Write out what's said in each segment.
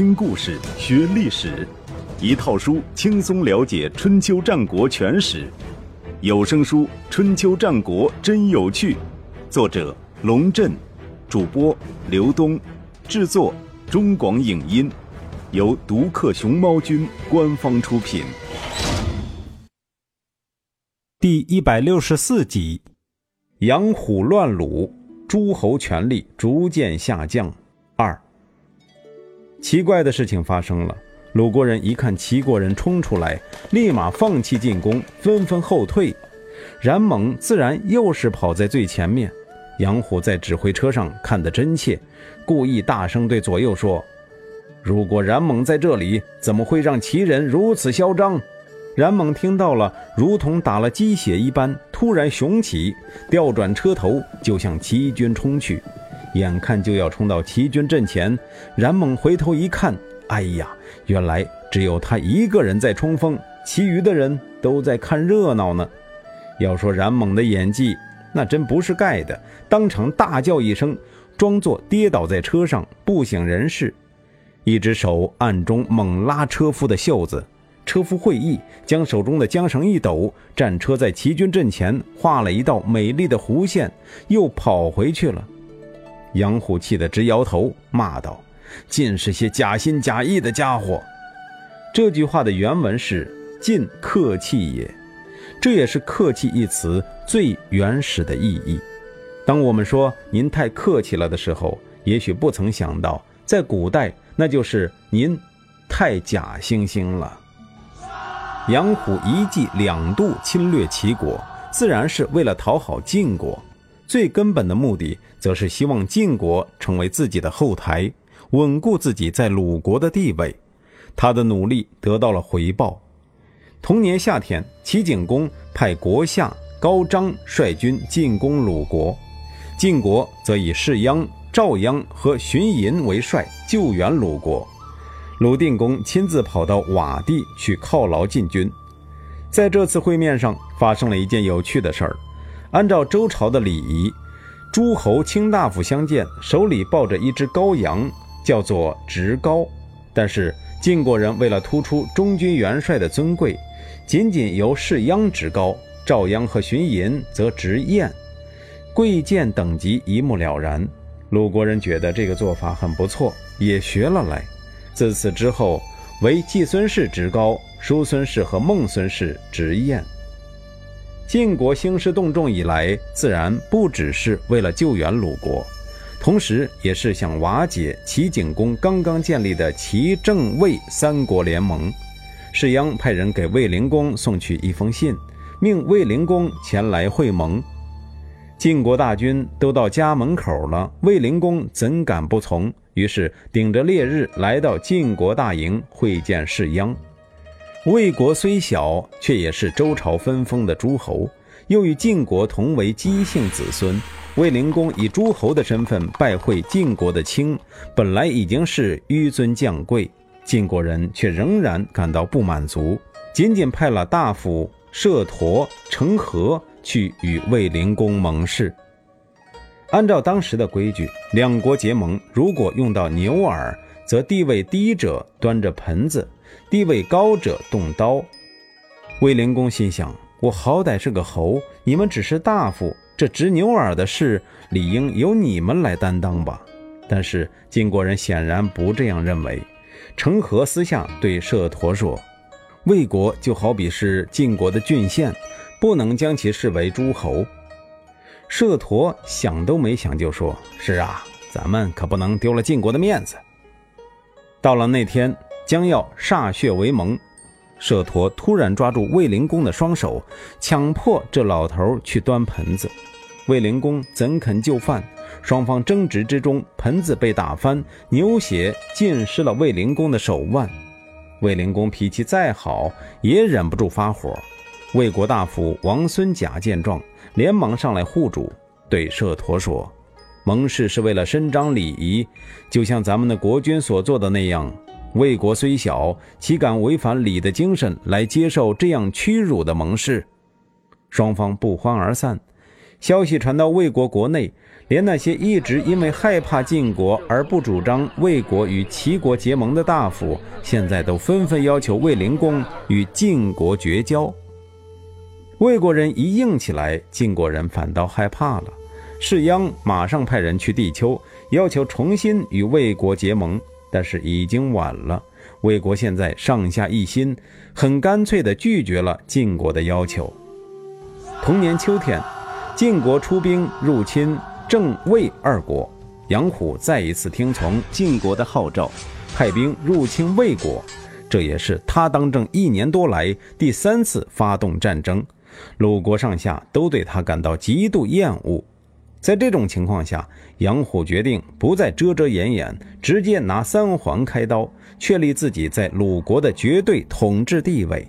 听故事学历史，一套书轻松了解春秋战国全史。有声书《春秋战国真有趣》，作者龙震，主播刘东，制作中广影音，由独克熊猫君官方出品。第一百六十四集：杨虎乱鲁，诸侯权力逐渐下降。奇怪的事情发生了，鲁国人一看齐国人冲出来，立马放弃进攻，纷纷后退。冉猛自然又是跑在最前面。杨虎在指挥车上看得真切，故意大声对左右说：“如果冉猛在这里，怎么会让齐人如此嚣张？”冉猛听到了，如同打了鸡血一般，突然雄起，调转车头就向齐军冲去。眼看就要冲到齐军阵前，冉猛回头一看，哎呀，原来只有他一个人在冲锋，其余的人都在看热闹呢。要说冉猛的演技，那真不是盖的，当场大叫一声，装作跌倒在车上不省人事，一只手暗中猛拉车夫的袖子，车夫会意，将手中的缰绳一抖，战车在齐军阵前画了一道美丽的弧线，又跑回去了。杨虎气得直摇头，骂道：“尽是些假心假意的家伙！”这句话的原文是“尽客气也”，这也是“客气”一词最原始的意义。当我们说“您太客气了”的时候，也许不曾想到，在古代那就是您太假惺惺了。杨虎一计两度侵略齐国，自然是为了讨好晋国。最根本的目的，则是希望晋国成为自己的后台，稳固自己在鲁国的地位。他的努力得到了回报。同年夏天，齐景公派国相高张率军进攻鲁国，晋国则以士鞅、赵鞅和荀寅为帅救援鲁国。鲁定公亲自跑到瓦地去犒劳晋军。在这次会面上，发生了一件有趣的事儿。按照周朝的礼仪，诸侯卿大夫相见，手里抱着一只羔羊，叫做执羔。但是晋国人为了突出中军元帅的尊贵，仅仅由士鞅执羔，赵鞅和荀寅则执燕，贵贱等级一目了然。鲁国人觉得这个做法很不错，也学了来。自此之后，为季孙氏执羔，叔孙氏和孟孙氏执燕。晋国兴师动众以来，自然不只是为了救援鲁国，同时也是想瓦解齐景公刚刚建立的齐郑魏三国联盟。士鞅派人给卫灵公送去一封信，命卫灵公前来会盟。晋国大军都到家门口了，卫灵公怎敢不从？于是顶着烈日来到晋国大营会见士鞅。魏国虽小，却也是周朝分封的诸侯，又与晋国同为姬姓子孙。卫灵公以诸侯的身份拜会晋国的卿，本来已经是纡尊降贵，晋国人却仍然感到不满足，仅仅派了大夫射陀、成和去与卫灵公盟誓。按照当时的规矩，两国结盟，如果用到牛耳，则地位低者端着盆子。地位高者动刀，卫灵公心想：我好歹是个侯，你们只是大夫，这执牛耳的事理应由你们来担当吧。但是晋国人显然不这样认为。成和私下对射陀说：“魏国就好比是晋国的郡县，不能将其视为诸侯。”射陀想都没想就说：“是啊，咱们可不能丢了晋国的面子。”到了那天。将要歃血为盟，舍陀突然抓住卫灵公的双手，强迫这老头去端盆子。卫灵公怎肯就范？双方争执之中，盆子被打翻，牛血浸湿了卫灵公的手腕。卫灵公脾气再好，也忍不住发火。魏国大夫王孙贾见状，连忙上来护主，对舍陀说：“盟誓是为了伸张礼仪，就像咱们的国君所做的那样。”魏国虽小，岂敢违反礼的精神来接受这样屈辱的盟誓？双方不欢而散。消息传到魏国国内，连那些一直因为害怕晋国而不主张魏国与齐国结盟的大夫，现在都纷纷要求魏灵公与晋国绝交。魏国人一硬起来，晋国人反倒害怕了。士鞅马上派人去地丘，要求重新与魏国结盟，但是已经晚了。魏国现在上下一心，很干脆地拒绝了晋国的要求。同年秋天，晋国出兵入侵。郑魏二国，杨虎再一次听从晋国的号召，派兵入侵魏国。这也是他当政一年多来第三次发动战争，鲁国上下都对他感到极度厌恶。在这种情况下，杨虎决定不再遮遮掩掩，直接拿三环开刀，确立自己在鲁国的绝对统治地位。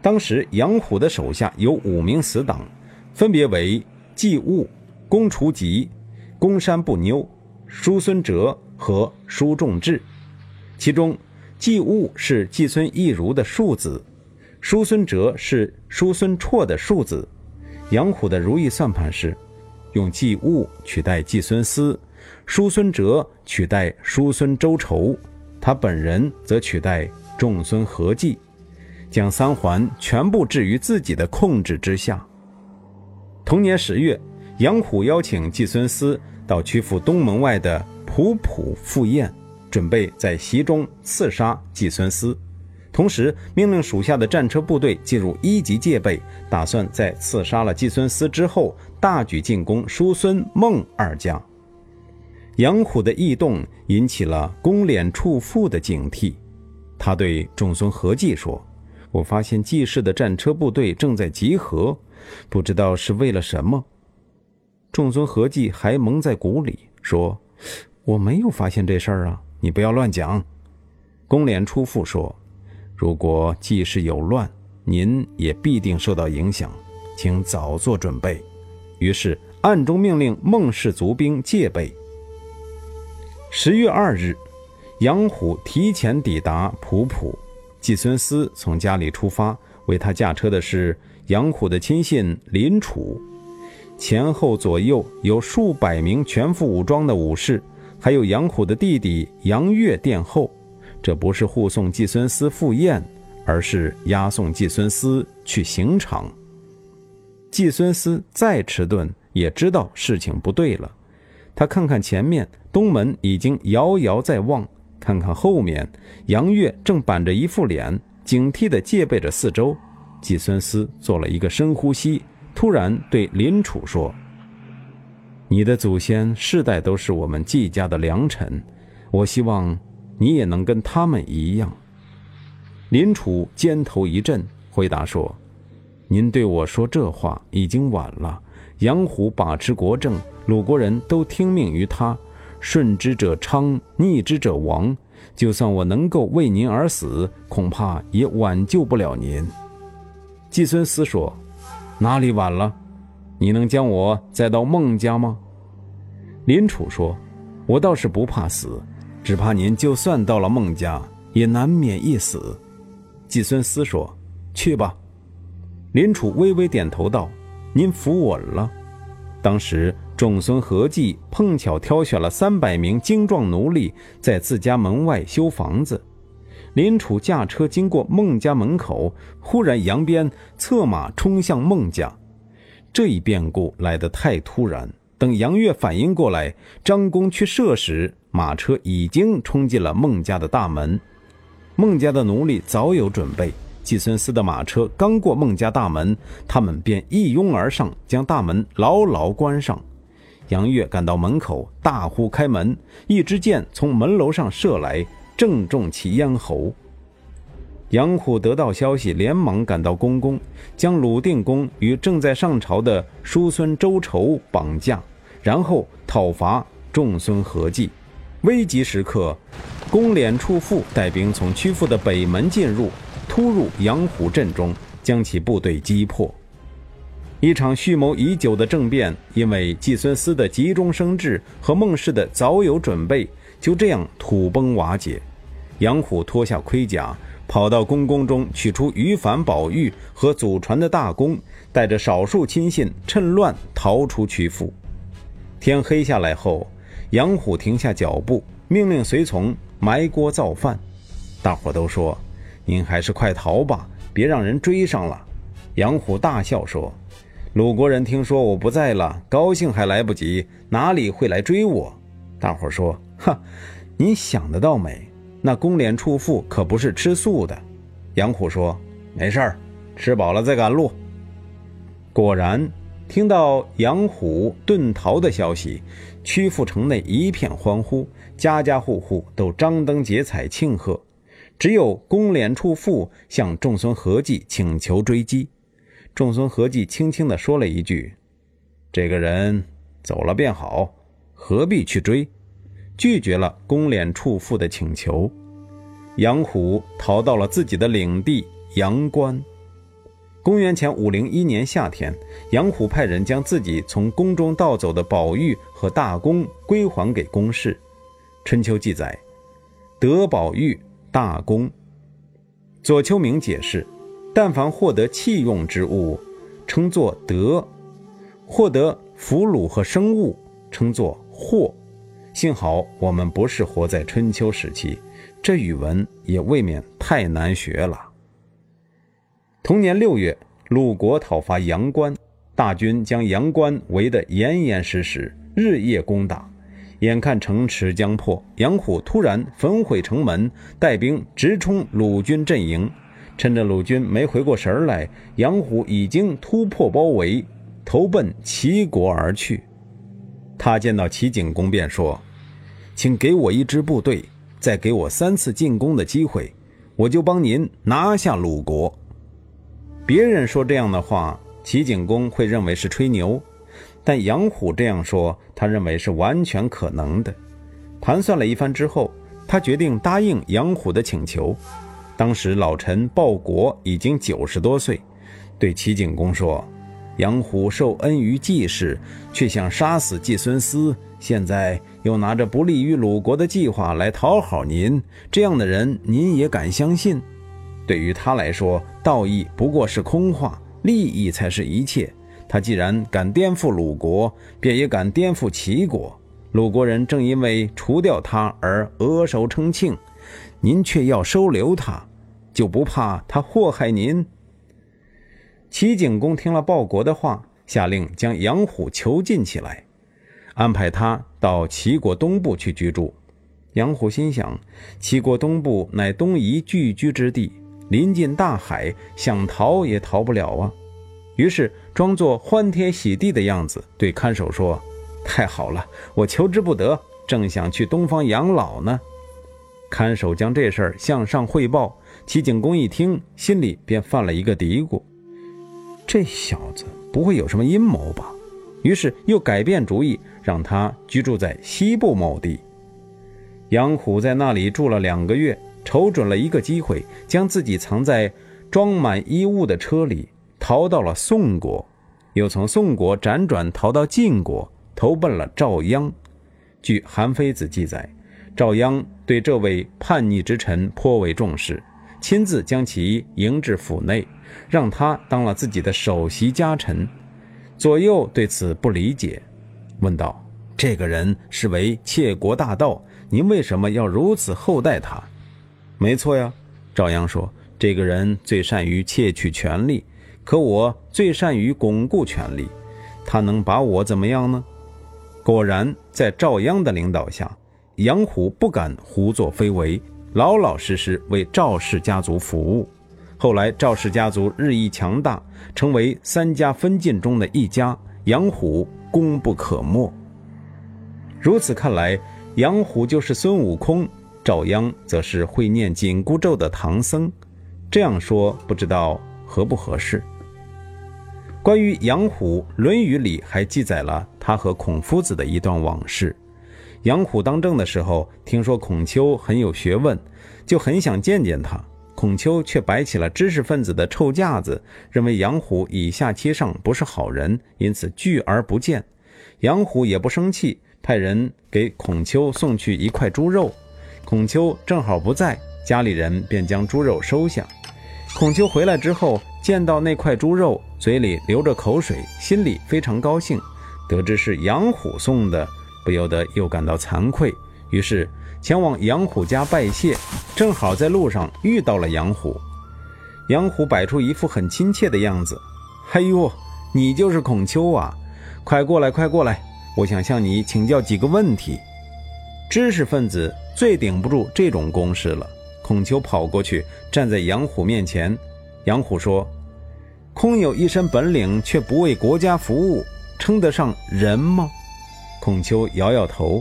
当时，杨虎的手下有五名死党，分别为季务。公除吉、公山不妞、叔孙哲和叔仲志，其中季务是季孙义如的庶子，叔孙哲是叔孙绰的庶子。杨虎的如意算盘是，用季物取代季孙思，叔孙哲取代叔孙周仇，他本人则取代仲孙何忌，将三环全部置于自己的控制之下。同年十月。杨虎邀请季孙思到曲阜东门外的普普赴宴，准备在席中刺杀季孙思，同时命令属下的战车部队进入一级戒备，打算在刺杀了季孙思之后大举进攻叔孙孟二将。杨虎的异动引起了公敛处父的警惕，他对仲孙何忌说：“我发现季氏的战车部队正在集合，不知道是为了什么。”仲孙何忌还蒙在鼓里说：“我没有发现这事儿啊，你不要乱讲。”公廉出父说：“如果季氏有乱，您也必定受到影响，请早做准备。”于是暗中命令孟氏族兵戒备。十月二日，杨虎提前抵达普普，季孙思从家里出发，为他驾车的是杨虎的亲信林楚。前后左右有数百名全副武装的武士，还有杨虎的弟弟杨岳殿后。这不是护送季孙思赴宴，而是押送季孙思去刑场。季孙思再迟钝，也知道事情不对了。他看看前面，东门已经遥遥在望；看看后面，杨岳正板着一副脸，警惕地戒备着四周。季孙思做了一个深呼吸。突然对林楚说：“你的祖先世代都是我们季家的良臣，我希望你也能跟他们一样。”林楚肩头一震，回答说：“您对我说这话已经晚了。杨虎把持国政，鲁国人都听命于他，顺之者昌，逆之者亡。就算我能够为您而死，恐怕也挽救不了您。”季孙思说。哪里晚了？你能将我载到孟家吗？林楚说：“我倒是不怕死，只怕您就算到了孟家，也难免一死。”季孙思说：“去吧。”林楚微微点头道：“您扶稳了。”当时仲孙合计碰巧挑选了三百名精壮奴隶，在自家门外修房子。林楚驾车经过孟家门口，忽然扬鞭策马冲向孟家。这一变故来得太突然，等杨岳反应过来，张弓去射时，马车已经冲进了孟家的大门。孟家的奴隶早有准备，季孙思的马车刚过孟家大门，他们便一拥而上，将大门牢牢关上。杨岳赶到门口，大呼开门，一支箭从门楼上射来。正中其咽喉。杨虎得到消息，连忙赶到公宫，将鲁定公与正在上朝的叔孙周仇绑架，然后讨伐仲孙何忌。危急时刻，公敛处父带兵从曲阜的北门进入，突入杨虎阵中，将其部队击破。一场蓄谋已久的政变，因为季孙思的急中生智和孟氏的早有准备。就这样土崩瓦解，杨虎脱下盔甲，跑到宫宫中取出于凡宝玉和祖传的大弓，带着少数亲信趁乱逃出曲阜。天黑下来后，杨虎停下脚步，命令随从埋锅造饭。大伙都说：“您还是快逃吧，别让人追上了。”杨虎大笑说：“鲁国人听说我不在了，高兴还来不及，哪里会来追我？”大伙说：“哈，你想得到美？那公脸处妇可不是吃素的。”杨虎说：“没事儿，吃饱了再赶路。”果然，听到杨虎遁逃的消息，曲阜城内一片欢呼，家家户户都张灯结彩庆贺。只有公脸处妇向仲孙何忌请求追击。仲孙何忌轻轻地说了一句：“这个人走了便好，何必去追？”拒绝了公脸处妇的请求。杨虎逃到了自己的领地阳关。公元前五零一年夏天，杨虎派人将自己从宫中盗走的宝玉和大弓归还给宫室。春秋记载：“得宝玉，大功。”左丘明解释。但凡获得器用之物，称作得；获得俘虏和生物，称作获。幸好我们不是活在春秋时期，这语文也未免太难学了。同年六月，鲁国讨伐阳关，大军将阳关围得严严实实，日夜攻打。眼看城池将破，杨虎突然焚毁城门，带兵直冲鲁军阵营。趁着鲁军没回过神来，杨虎已经突破包围，投奔齐国而去。他见到齐景公，便说：“请给我一支部队，再给我三次进攻的机会，我就帮您拿下鲁国。”别人说这样的话，齐景公会认为是吹牛；但杨虎这样说，他认为是完全可能的。盘算了一番之后，他决定答应杨虎的请求。当时老臣鲍国已经九十多岁，对齐景公说：“杨虎受恩于季氏，却想杀死季孙思，现在又拿着不利于鲁国的计划来讨好您，这样的人您也敢相信？对于他来说，道义不过是空话，利益才是一切。他既然敢颠覆鲁国，便也敢颠覆齐国。鲁国人正因为除掉他而额首称庆。”您却要收留他，就不怕他祸害您？齐景公听了鲍国的话，下令将杨虎囚禁起来，安排他到齐国东部去居住。杨虎心想，齐国东部乃东夷聚居之地，临近大海，想逃也逃不了啊。于是装作欢天喜地的样子，对看守说：“太好了，我求之不得，正想去东方养老呢。”看守将这事儿向上汇报，齐景公一听，心里便犯了一个嘀咕：这小子不会有什么阴谋吧？于是又改变主意，让他居住在西部某地。杨虎在那里住了两个月，瞅准了一个机会，将自己藏在装满衣物的车里，逃到了宋国，又从宋国辗转逃到晋国，投奔了赵鞅。据《韩非子》记载。赵鞅对这位叛逆之臣颇为重视，亲自将其迎至府内，让他当了自己的首席家臣。左右对此不理解，问道：“这个人是为窃国大盗，您为什么要如此厚待他？”“没错呀。”赵鞅说，“这个人最善于窃取权力，可我最善于巩固权力，他能把我怎么样呢？”果然，在赵鞅的领导下。杨虎不敢胡作非为，老老实实为赵氏家族服务。后来赵氏家族日益强大，成为三家分晋中的一家，杨虎功不可没。如此看来，杨虎就是孙悟空，赵鞅则是会念紧箍咒的唐僧。这样说不知道合不合适？关于杨虎，《论语》里还记载了他和孔夫子的一段往事。杨虎当政的时候，听说孔丘很有学问，就很想见见他。孔丘却摆起了知识分子的臭架子，认为杨虎以下欺上，不是好人，因此拒而不见。杨虎也不生气，派人给孔丘送去一块猪肉。孔丘正好不在，家里人便将猪肉收下。孔丘回来之后，见到那块猪肉，嘴里流着口水，心里非常高兴。得知是杨虎送的，不由得又感到惭愧，于是前往杨虎家拜谢。正好在路上遇到了杨虎，杨虎摆出一副很亲切的样子：“哎呦，你就是孔丘啊！快过来，快过来，我想向你请教几个问题。”知识分子最顶不住这种攻势了。孔丘跑过去，站在杨虎面前。杨虎说：“空有一身本领，却不为国家服务，称得上人吗？”孔丘摇摇头。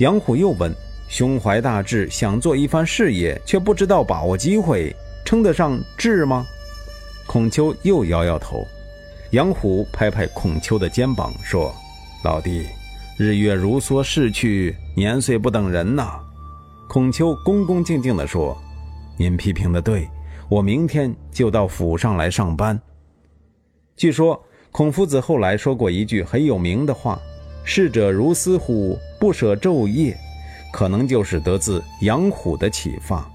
杨虎又问：“胸怀大志，想做一番事业，却不知道把握机会，称得上志吗？”孔丘又摇摇头。杨虎拍拍孔丘的肩膀说：“老弟。”日月如梭逝去，年岁不等人呐。孔丘恭恭敬敬地说：“您批评的对，我明天就到府上来上班。”据说孔夫子后来说过一句很有名的话：“逝者如斯乎，不舍昼夜。”可能就是得自养虎的启发。